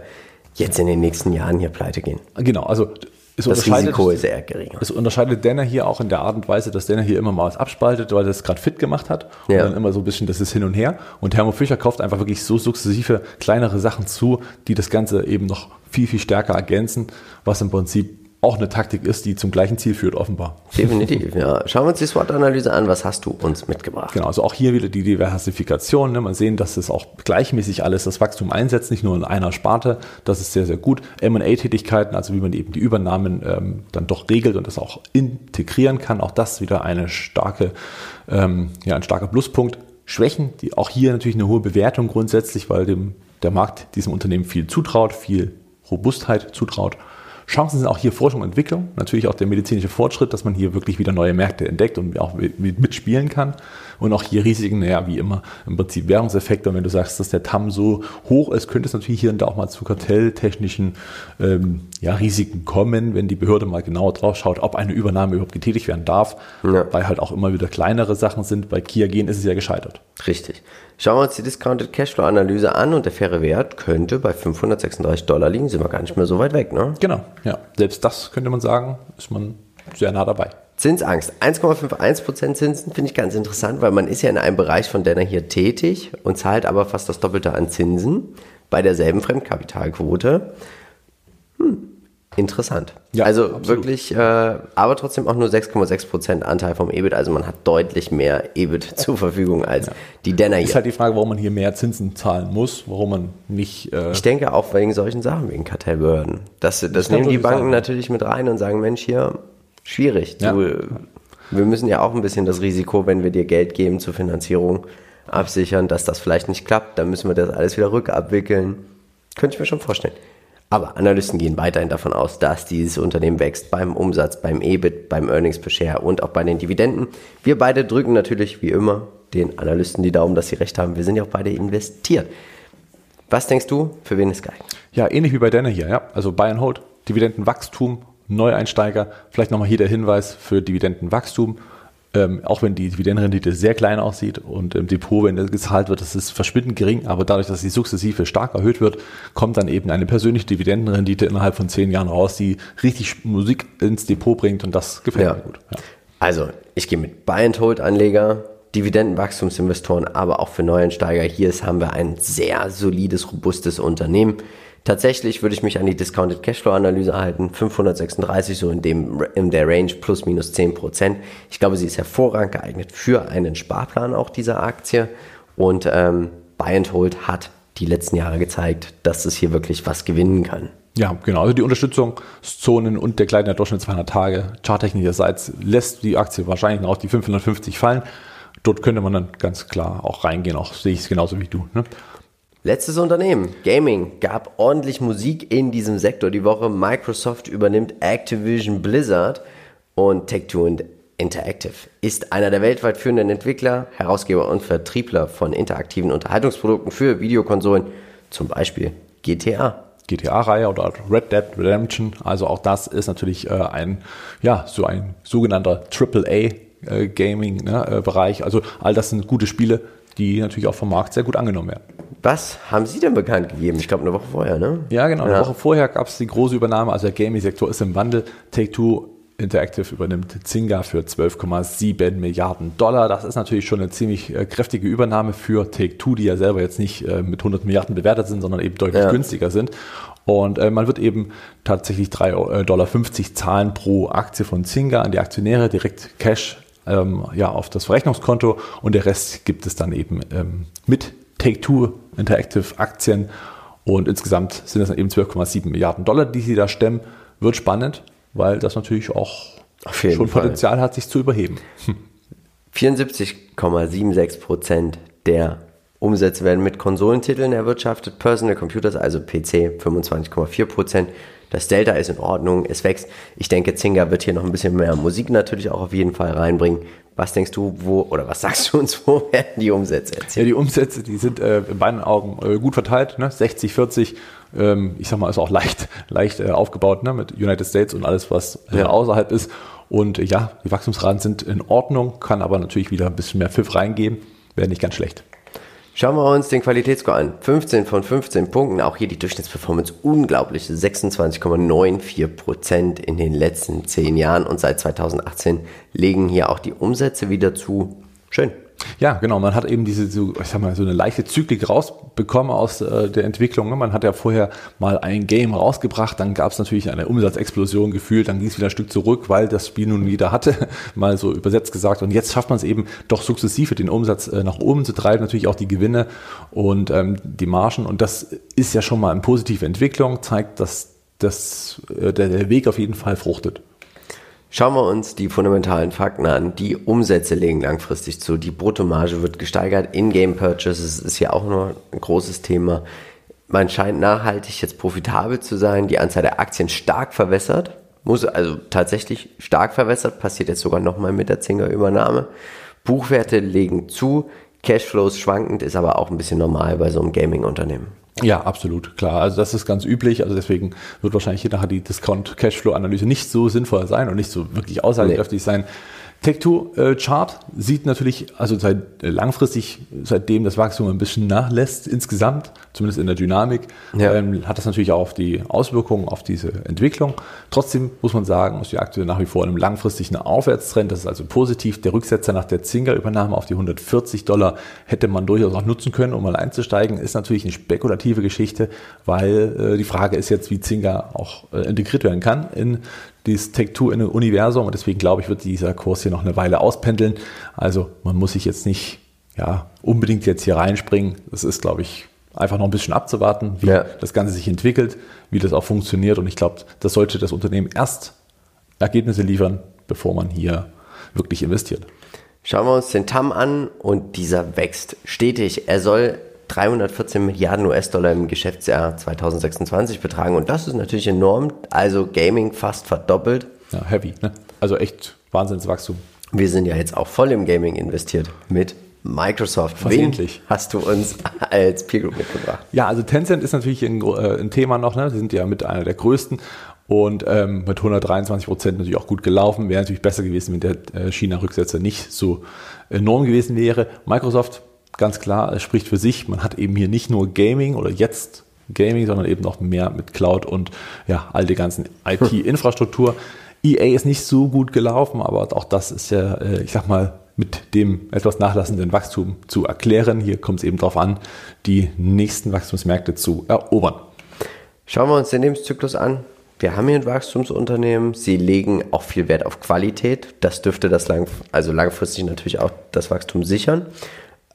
jetzt in den nächsten Jahren hier pleite gehen. Genau, also Das unterscheidet, Risiko ist eher geringer. es unterscheidet Denner hier auch in der Art und Weise, dass Denner hier immer mal was abspaltet, weil er es gerade fit gemacht hat. Und Ja. dann immer so ein bisschen, das ist hin und her. Und Thermo Fischer kauft einfach wirklich so sukzessive kleinere Sachen zu, die das Ganze eben noch viel, viel stärker ergänzen, was im Prinzip auch eine Taktik ist, die zum gleichen Ziel führt, offenbar. Definitiv, ja. Schauen wir uns die SWOT-Analyse an. Was hast du uns mitgebracht? Genau, also auch hier wieder die Diversifikation. Ne? Man sehen, dass es auch gleichmäßig alles das Wachstum einsetzt, nicht nur in einer Sparte. Das ist sehr, sehr gut. M&A-Tätigkeiten, also wie man eben die Übernahmen ähm, dann doch regelt und das auch integrieren kann. Auch das wieder eine starke, ähm, ja, ein starker Pluspunkt. Schwächen, die auch hier natürlich eine hohe Bewertung grundsätzlich, weil dem, der Markt diesem Unternehmen viel zutraut, viel Robustheit zutraut. Chancen sind auch hier Forschung und Entwicklung, natürlich auch der medizinische Fortschritt, dass man hier wirklich wieder neue Märkte entdeckt und auch mit- mitspielen kann. Und auch hier Risiken, naja, wie immer, im Prinzip Währungseffekte. Und wenn du sagst, dass der TAM so hoch ist, könnte es natürlich hier und da auch mal zu kartelltechnischen ähm, ja, Risiken kommen, wenn die Behörde mal genauer drauf schaut, ob eine Übernahme überhaupt getätigt werden darf, Ja. weil halt auch immer wieder kleinere Sachen sind. Bei Kia Gen ist es ja gescheitert. Richtig. Schauen wir uns die Discounted Cashflow-Analyse an und der faire Wert könnte bei 536 Dollar liegen. Sind wir gar nicht mehr so weit weg, ne? Genau, ja. Selbst das könnte man sagen, ist man sehr nah dabei. Zinsangst. 1,51% Zinsen finde ich ganz interessant, weil man ist ja in einem Bereich von Denner hier tätig und zahlt aber fast das Doppelte an Zinsen bei derselben Fremdkapitalquote. Hm, interessant. Ja, also absolut. wirklich, äh, aber trotzdem auch nur 6,6% Anteil vom EBIT. Also man hat deutlich mehr EBIT zur Verfügung als die Denner Ist hier. halt die Frage, warum man hier mehr Zinsen zahlen muss, warum man nicht. Äh, Ich denke auch wegen solchen Sachen, wegen Kartellbehörden. Das, das, kann nehmen die Banken sein. natürlich mit rein und sagen, Mensch, hier, schwierig. Ja. Du, wir müssen ja auch ein bisschen das Risiko, wenn wir dir Geld geben zur Finanzierung, absichern, dass das vielleicht nicht klappt. Dann müssen wir das alles wieder rückabwickeln. Könnte ich mir schon vorstellen. Aber Analysten gehen weiterhin davon aus, dass dieses Unternehmen wächst beim Umsatz, beim EBIT, beim Earnings per Share und auch bei den Dividenden. Wir beide drücken natürlich wie immer den Analysten die Daumen, dass sie recht haben. Wir sind ja auch beide investiert. Was denkst du, für wen ist geil? ja, ähnlich wie bei Denner hier, ja. Also Buy and Hold, Dividendenwachstum, Neueinsteiger. Vielleicht nochmal hier der Hinweis für Dividendenwachstum. Ähm, auch wenn die Dividendenrendite sehr klein aussieht und im Depot, wenn das gezahlt wird, das ist verschwindend gering, aber dadurch, dass sie sukzessive stark erhöht wird, kommt dann eben eine persönliche Dividendenrendite innerhalb von zehn Jahren raus, die richtig Musik ins Depot bringt und das gefällt Ja. mir gut. Ja. Also, ich gehe mit Buy-and-Hold-Anleger, Dividendenwachstumsinvestoren, aber auch für Neueinsteiger. Hier ist, haben wir ein sehr solides, robustes Unternehmen. Tatsächlich würde ich mich an die Discounted Cashflow-Analyse halten. 536, so in, dem, in der Range plus minus 10 Prozent. Ich glaube, sie ist hervorragend geeignet für einen Sparplan auch dieser Aktie. Und ähm, Buy-and-Hold hat die letzten Jahre gezeigt, dass es hier wirklich was gewinnen kann. Ja, genau. Also die Unterstützungszonen und der kleine Durchschnitt 200 Tage charttechnischerseits lässt die Aktie wahrscheinlich noch auf die 550 fallen. Dort könnte man dann ganz klar auch reingehen. Auch sehe ich es genauso wie du. Ne? Letztes Unternehmen, Gaming, gab ordentlich Musik in diesem Sektor die Woche. Microsoft übernimmt Activision Blizzard und Take-Two Interactive ist einer der weltweit führenden Entwickler, Herausgeber und Vertriebler von interaktiven Unterhaltungsprodukten für Videokonsolen, zum Beispiel GTA. GTA-Reihe oder Red Dead Redemption. Also auch das ist natürlich äh, ein, ja, so ein sogenannter AAA-Gaming-Bereich. also all das sind gute Spiele, die natürlich auch vom Markt sehr gut angenommen werden. Was haben Sie denn bekannt gegeben? Ich glaube eine Woche vorher, ne? Ja, genau. Eine Woche vorher gab es die große Übernahme. Also der Gaming-Sektor ist im Wandel. Take-Two Interactive übernimmt Zynga für 12,7 Milliarden Dollar. Das ist natürlich schon eine ziemlich äh, kräftige Übernahme für Take-Two, die ja selber jetzt nicht äh, mit 100 Milliarden bewertet sind, sondern eben deutlich Ja. günstiger sind. Und äh, man wird eben tatsächlich 3,50 Dollar zahlen pro Aktie von Zynga an die Aktionäre, direkt Cash ähm, ja, auf das Verrechnungskonto und der Rest gibt es dann eben ähm, mit Take-Two Interactive Aktien und insgesamt sind es dann eben 12,7 Milliarden Dollar, die sie da stemmen. Wird spannend, weil das natürlich auch schon Fall. Potenzial hat, sich zu überheben. 74,76 Prozent der Umsätze werden mit Konsolentiteln erwirtschaftet, Personal Computers, also PC 25,4 Prozent. Das Delta ist in Ordnung, es wächst. Ich denke, Zinger wird hier noch ein bisschen mehr Musik natürlich auch auf jeden Fall reinbringen. Was denkst du, wo, oder was sagst du uns, wo werden die Umsätze erzielt? Ja, die Umsätze, die sind äh, in beiden Augen äh, gut verteilt, ne? 60, 40. Ähm, ich sag mal, ist auch leicht, leicht äh, aufgebaut ne? mit United States und alles, was äh, ja. außerhalb ist. Und äh, ja, die Wachstumsraten sind in Ordnung, kann aber natürlich wieder ein bisschen mehr Pfiff reingeben. Wäre nicht ganz schlecht. Schauen wir uns den Qualitätsscore an. 15 von 15 Punkten. Auch hier die Durchschnittsperformance unglaublich. 26,94 Prozent in den letzten 10 Jahren. Und seit 2018 legen hier auch die Umsätze wieder zu. Schön. Ja, genau. Man hat eben diese, so, ich sag mal, so eine leichte Zyklik rausbekommen aus äh, der Entwicklung. Ne? Man hat ja vorher mal ein Game rausgebracht, dann gab es natürlich eine Umsatzexplosion gefühlt, dann ging es wieder ein Stück zurück, weil das Spiel nun wieder hatte, mal so übersetzt gesagt. Und jetzt schafft man es eben doch sukzessive, den Umsatz äh, nach oben zu treiben, natürlich auch die Gewinne und ähm, die Margen. Und das ist ja schon mal eine positive Entwicklung, zeigt, dass das, äh, der, der Weg auf jeden Fall fruchtet. Schauen wir uns die fundamentalen Fakten an. Die Umsätze legen langfristig zu. Die Bruttomarge wird gesteigert. In-Game Purchases ist ja auch noch ein großes Thema. Man scheint nachhaltig jetzt profitabel zu sein. Die Anzahl der Aktien stark verwässert. Muss also tatsächlich stark verwässert. Passiert jetzt sogar nochmal mit der Zinger-Übernahme. Buchwerte legen zu. Cashflows schwankend ist aber auch ein bisschen normal bei so einem Gaming-Unternehmen. Ja, absolut, klar. Also das ist ganz üblich. Also deswegen wird wahrscheinlich nachher die Discount-Cashflow-Analyse nicht so sinnvoll sein und nicht so wirklich aussagekräftig nee. sein. Tech2-Chart äh, sieht natürlich, also seit äh, langfristig, seitdem das Wachstum ein bisschen nachlässt, insgesamt, zumindest in der Dynamik, ja. ähm, hat das natürlich auch die Auswirkungen auf diese Entwicklung. Trotzdem muss man sagen, ist die Aktie nach wie vor in einem langfristigen Aufwärtstrend. Das ist also positiv. Der Rücksetzer nach der Zinger-Übernahme auf die 140 Dollar hätte man durchaus auch nutzen können, um mal einzusteigen. Ist natürlich eine spekulative Geschichte, weil äh, die Frage ist jetzt, wie Zinger auch äh, integriert werden kann in dieses Take-Two-Universum und deswegen glaube ich, wird dieser Kurs hier noch eine Weile auspendeln. Also man muss sich jetzt nicht ja, unbedingt jetzt hier reinspringen. Das ist, glaube ich, einfach noch ein bisschen abzuwarten, wie ja. das Ganze sich entwickelt, wie das auch funktioniert. Und ich glaube, das sollte das Unternehmen erst Ergebnisse liefern, bevor man hier wirklich investiert. Schauen wir uns den TAM an und dieser wächst stetig. Er soll 314 Milliarden US-Dollar im Geschäftsjahr 2026 betragen. Und das ist natürlich enorm. Also Gaming fast verdoppelt. Ja, heavy. Ne? Also echt Wahnsinnswachstum. Wir sind ja jetzt auch voll im Gaming investiert mit Microsoft. Versehentlich. Wen hast du uns als Peer Group mitgebracht? Ja, also Tencent ist natürlich ein, äh, ein Thema noch. Ne? Sie sind ja mit einer der größten und ähm, mit 123 Prozent natürlich auch gut gelaufen. Wäre natürlich besser gewesen, wenn der äh, China-Rücksetzer nicht so enorm gewesen wäre. Microsoft ganz klar, es spricht für sich. Man hat eben hier nicht nur Gaming oder jetzt Gaming, sondern eben noch mehr mit Cloud und ja, all die ganzen IT-Infrastruktur. EA ist nicht so gut gelaufen, aber auch das ist ja, äh, ich sag mal, mit dem etwas nachlassenden Wachstum zu erklären. Hier kommt es eben darauf an, die nächsten Wachstumsmärkte zu erobern. Schauen wir uns den Lebenszyklus an. Wir haben hier ein Wachstumsunternehmen. Sie legen auch viel Wert auf Qualität. Das dürfte das lang, also langfristig natürlich auch das Wachstum sichern.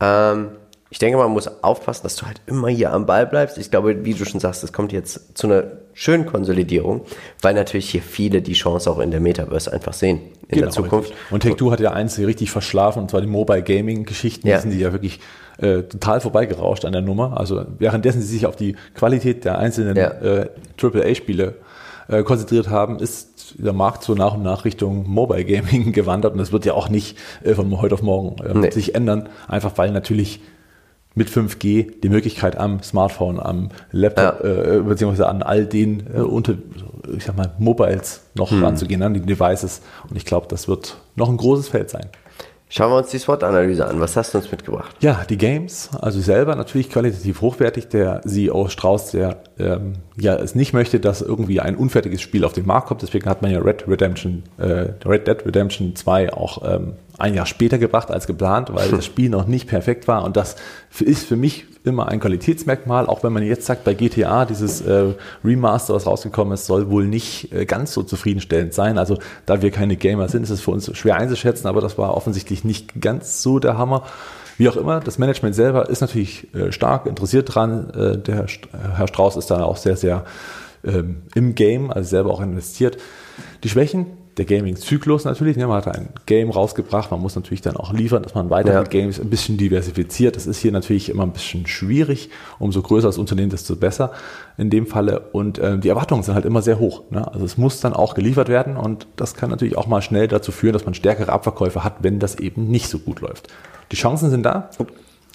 Ähm, ich denke, man muss aufpassen, dass du halt immer hier am Ball bleibst. Ich glaube, wie du schon sagst, es kommt jetzt zu einer schönen Konsolidierung, weil natürlich hier viele die Chance auch in der Metaverse einfach sehen in genau, der Zukunft. Und Take-Two hat ja eins richtig verschlafen, und zwar die Mobile Gaming Geschichten. Ja. Die sind die ja wirklich äh, total vorbeigerauscht an der Nummer. Also währenddessen sie sich auf die Qualität der einzelnen ja. äh, AAA-Spiele äh, konzentriert haben, ist der Markt so nach und nach Richtung Mobile Gaming gewandert und das wird ja auch nicht äh, von heute auf morgen äh, nee. sich ändern, einfach weil natürlich mit 5G die Möglichkeit am Smartphone, am Laptop, ja. äh, beziehungsweise an all den äh, unter, ich sag mal, Mobiles noch hm. ranzugehen, an die Devices. Und ich glaube, das wird noch ein großes Feld sein. Schauen wir uns die SWOT-Analyse an. Was hast du uns mitgebracht? Ja, die Games, also selber natürlich qualitativ hochwertig. Der CEO Strauß, der ähm, ja es nicht möchte, dass irgendwie ein unfertiges Spiel auf den Markt kommt. Deswegen hat man ja Red Redemption, äh, Red Dead Redemption 2 auch ähm, ein Jahr später gebracht als geplant, weil das Spiel noch nicht perfekt war. Und das ist für mich immer ein Qualitätsmerkmal, auch wenn man jetzt sagt, bei GTA, dieses äh, Remaster, was rausgekommen ist, soll wohl nicht äh, ganz so zufriedenstellend sein. Also da wir keine Gamer sind, ist es für uns schwer einzuschätzen, aber das war offensichtlich nicht ganz so der Hammer. Wie auch immer, das Management selber ist natürlich äh, stark interessiert dran. Äh, der Herr Strauß ist da auch sehr, sehr ähm, im Game, also selber auch investiert. Die Schwächen, der Gaming-Zyklus natürlich. Ne? Man hat ein Game rausgebracht, man muss natürlich dann auch liefern, dass man weitere Ja. Games ein bisschen diversifiziert. Das ist hier natürlich immer ein bisschen schwierig. Umso größer das Unternehmen, desto besser in dem Falle. Und ähm, die Erwartungen sind halt immer sehr hoch. Ne? Also es muss dann auch geliefert werden und das kann natürlich auch mal schnell dazu führen, dass man stärkere Abverkäufe hat, wenn das eben nicht so gut läuft. Die Chancen sind da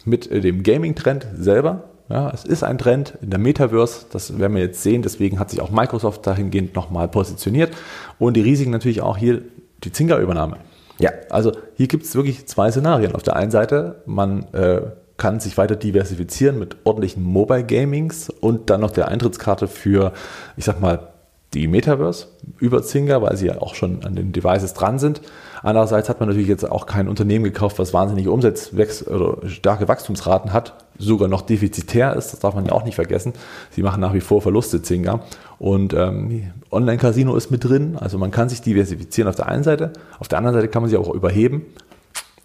mit äh, dem Gaming-Trend selber. Ja, es ist ein Trend in der Metaverse, das werden wir jetzt sehen. Deswegen hat sich auch Microsoft dahingehend nochmal positioniert. Und die Risiken natürlich auch hier die Zynga-Übernahme. Ja. Also hier gibt es wirklich zwei Szenarien. Auf der einen Seite, man äh, kann sich weiter diversifizieren mit ordentlichen Mobile Gamings und dann noch der Eintrittskarte für, ich sag mal, die Metaverse über Zynga, weil sie ja auch schon an den Devices dran sind. Andererseits hat man natürlich jetzt auch kein Unternehmen gekauft, was wahnsinnige Umsatzwechsel oder starke Wachstumsraten hat, sogar noch defizitär ist, das darf man ja auch nicht vergessen. Sie machen nach wie vor Verluste, Zynga. Und ähm, Online-Casino ist mit drin, also man kann sich diversifizieren auf der einen Seite, auf der anderen Seite kann man sich auch überheben.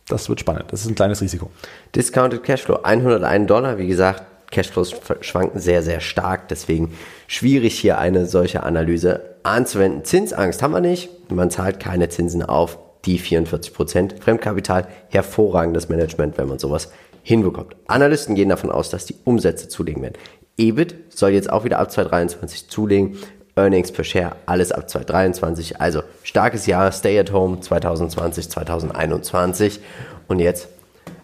Das wird spannend, das ist ein kleines Risiko. Discounted Cashflow 101 Dollar, wie gesagt, Cashflows schwanken sehr, sehr stark, deswegen schwierig hier eine solche Analyse anzuwenden. Zinsangst haben wir nicht, man zahlt keine Zinsen auf die 44 Prozent. Fremdkapital, hervorragendes Management, wenn man sowas hinbekommt. Analysten gehen davon aus, dass die Umsätze zulegen werden. EBIT soll jetzt auch wieder ab 2023 zulegen. Earnings per Share, alles ab 2023. Also starkes Jahr, Stay at Home 2020, 2021. Und jetzt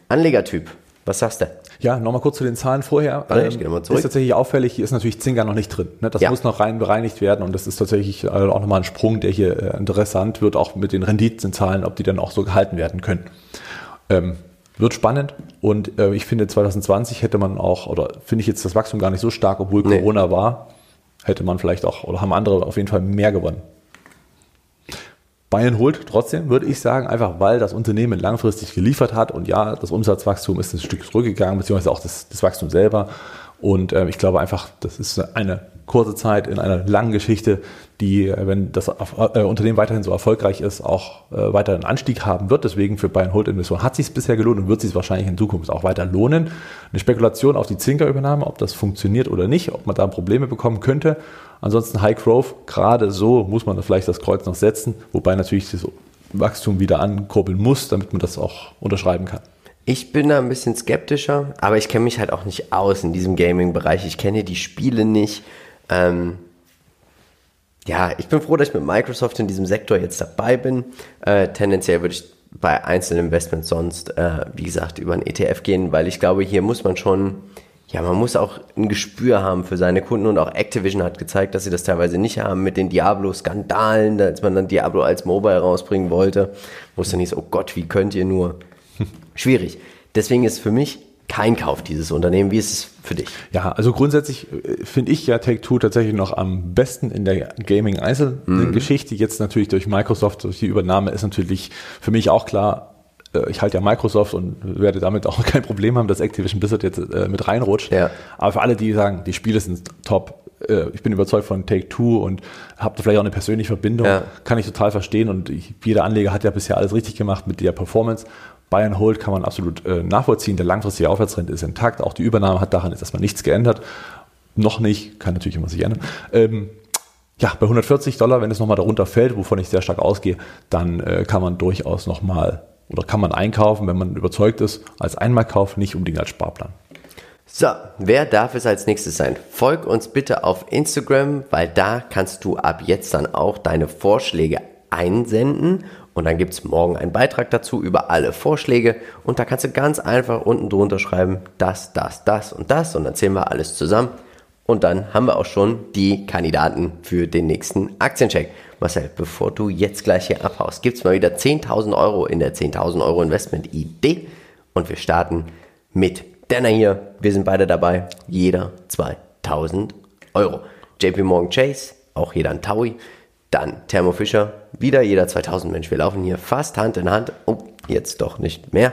Anlegertyp. Was sagst du? Ja, nochmal kurz zu den Zahlen vorher. Warte, ich nochmal zurück. Ist tatsächlich auffällig, hier ist natürlich Zynga noch nicht drin. Ne? Das Ja. muss noch rein bereinigt werden und das ist tatsächlich äh, auch nochmal ein Sprung, der hier äh, interessant wird, auch mit den Renditenzahlen, ob die dann auch so gehalten werden können. Ähm, wird spannend und äh, ich finde 2020 hätte man auch, oder finde ich jetzt das Wachstum gar nicht so stark, obwohl Nee. Corona war, hätte man vielleicht auch, oder haben andere auf jeden Fall mehr gewonnen. Bayern holt trotzdem, würde ich sagen, einfach weil das Unternehmen langfristig geliefert hat und ja, das Umsatzwachstum ist ein Stück zurückgegangen, beziehungsweise auch das, das Wachstum selber. Und äh, ich glaube einfach, das ist eine kurze Zeit in einer langen Geschichte, die, äh, wenn das äh, Unternehmen weiterhin so erfolgreich ist, auch äh, weiter einen Anstieg haben wird. Deswegen für Bayern Holt Investoren hat sich bisher gelohnt und wird sich wahrscheinlich in Zukunft auch weiter lohnen. Eine Spekulation auf die Zinker-Übernahme, ob das funktioniert oder nicht, ob man da Probleme bekommen könnte. Ansonsten High Growth, gerade so muss man vielleicht das Kreuz noch setzen, wobei natürlich das Wachstum wieder ankurbeln muss, damit man das auch unterschreiben kann. Ich bin da ein bisschen skeptischer, aber ich kenne mich halt auch nicht aus in diesem Gaming-Bereich. Ich kenne die Spiele nicht. Ähm, ja, ich bin froh, dass ich mit Microsoft in diesem Sektor jetzt dabei bin. Äh, tendenziell würde ich bei einzelnen Investments sonst, äh, wie gesagt, über einen ETF gehen, weil ich glaube, hier muss man schon, ja, man muss auch ein Gespür haben für seine Kunden und auch Activision hat gezeigt, dass sie das teilweise nicht haben mit den Diablo-Skandalen, als man dann Diablo als Mobile rausbringen wollte, wo es dann hieß, oh Gott, wie könnt ihr nur? Schwierig. Deswegen ist für mich kein Kauf dieses Unternehmen. Wie ist es für dich? Ja, also grundsätzlich äh, finde ich ja Take-Two tatsächlich noch am besten in der Gaming-Einzelgeschichte. Jetzt natürlich durch Microsoft, durch die Übernahme ist natürlich für mich auch klar, äh, ich halte ja Microsoft und werde damit auch kein Problem haben, dass Activision Blizzard jetzt äh, mit reinrutscht. Ja. Aber für alle, die sagen, die Spiele sind top, äh, ich bin überzeugt von Take-Two und habe da vielleicht auch eine persönliche Verbindung, Ja. kann ich total verstehen und ich, jeder Anleger hat ja bisher alles richtig gemacht mit der Performance. Bayern Hold kann man absolut äh, nachvollziehen. Der langfristige Aufwärtstrend ist intakt. Auch die Übernahme hat daran jetzt erstmal nichts geändert. Noch nicht, kann natürlich immer sich ändern. Ähm, ja, bei 140 Dollar, wenn es nochmal darunter fällt, wovon ich sehr stark ausgehe, dann äh, kann man durchaus nochmal oder kann man einkaufen, wenn man überzeugt ist, als Einmalkauf, nicht unbedingt als Sparplan. So, wer darf es als nächstes sein? Folg uns bitte auf Instagram, weil da kannst du ab jetzt dann auch deine Vorschläge einsenden und dann gibt's morgen einen Beitrag dazu über alle Vorschläge und da kannst du ganz einfach unten drunter schreiben, das, das, das und das und dann zählen wir alles zusammen und dann haben wir auch schon die Kandidaten für den nächsten Aktiencheck. Marcel, bevor du jetzt gleich hier abhaust, gibt's mal wieder 10.000 Euro in der 10.000 Euro Investment-Idee und wir starten mit Denner hier. Wir sind beide dabei. Jeder 2.000 Euro. JP Morgan Chase, auch jeder ein Taui. Dann Thermo Fischer, wieder jeder 2000 Mensch. Wir laufen hier fast Hand in Hand. Oh, jetzt doch nicht mehr.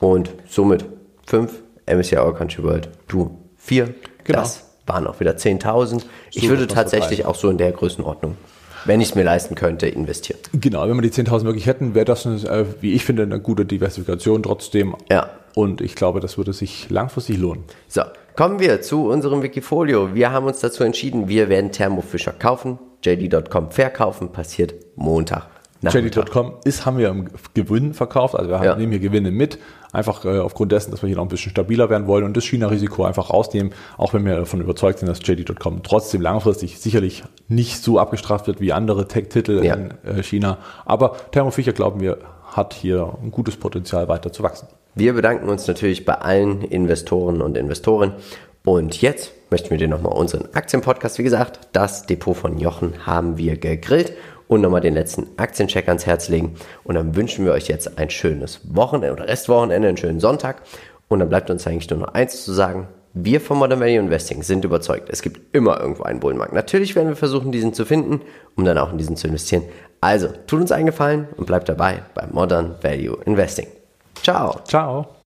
Und somit 5 MSCI All Country World. Du 4. Genau. Das waren auch wieder 10.000. Ich würde tatsächlich auch so in der Größenordnung, wenn ich es mir leisten könnte, investieren. Genau, wenn wir die 10.000 wirklich hätten, wäre das, eine, äh, wie ich finde, eine gute Diversifikation trotzdem. Ja. Und ich glaube, das würde sich langfristig lohnen. So, kommen wir zu unserem Wikifolio. Wir haben uns dazu entschieden, wir werden Thermo Fischer kaufen, JD.com verkaufen, passiert Montag. JD.com ist, haben wir im Gewinn verkauft, also wir haben, Ja. nehmen hier Gewinne mit, einfach äh, aufgrund dessen, dass wir hier noch ein bisschen stabiler werden wollen und das China-Risiko einfach rausnehmen, auch wenn wir davon überzeugt sind, dass JD.com trotzdem langfristig sicherlich nicht so abgestraft wird wie andere Tech-Titel Ja. in äh, China. Aber Thermo Fisher, glauben wir, hat hier ein gutes Potenzial weiter zu wachsen. Wir bedanken uns natürlich bei allen Investoren und Investoren. Und jetzt möchten wir dir nochmal unseren Aktienpodcast, wie gesagt, das Depot von Jochen haben wir gegrillt und nochmal den letzten Aktiencheck ans Herz legen. Und dann wünschen wir euch jetzt ein schönes Wochenende oder Restwochenende, einen schönen Sonntag. Und dann bleibt uns eigentlich nur noch eins zu sagen. Wir von Modern Value Investing sind überzeugt, es gibt immer irgendwo einen Bullenmarkt. Natürlich werden wir versuchen, diesen zu finden, um dann auch in diesen zu investieren. Also, tut uns einen Gefallen und bleibt dabei bei Modern Value Investing. Ciao. Ciao.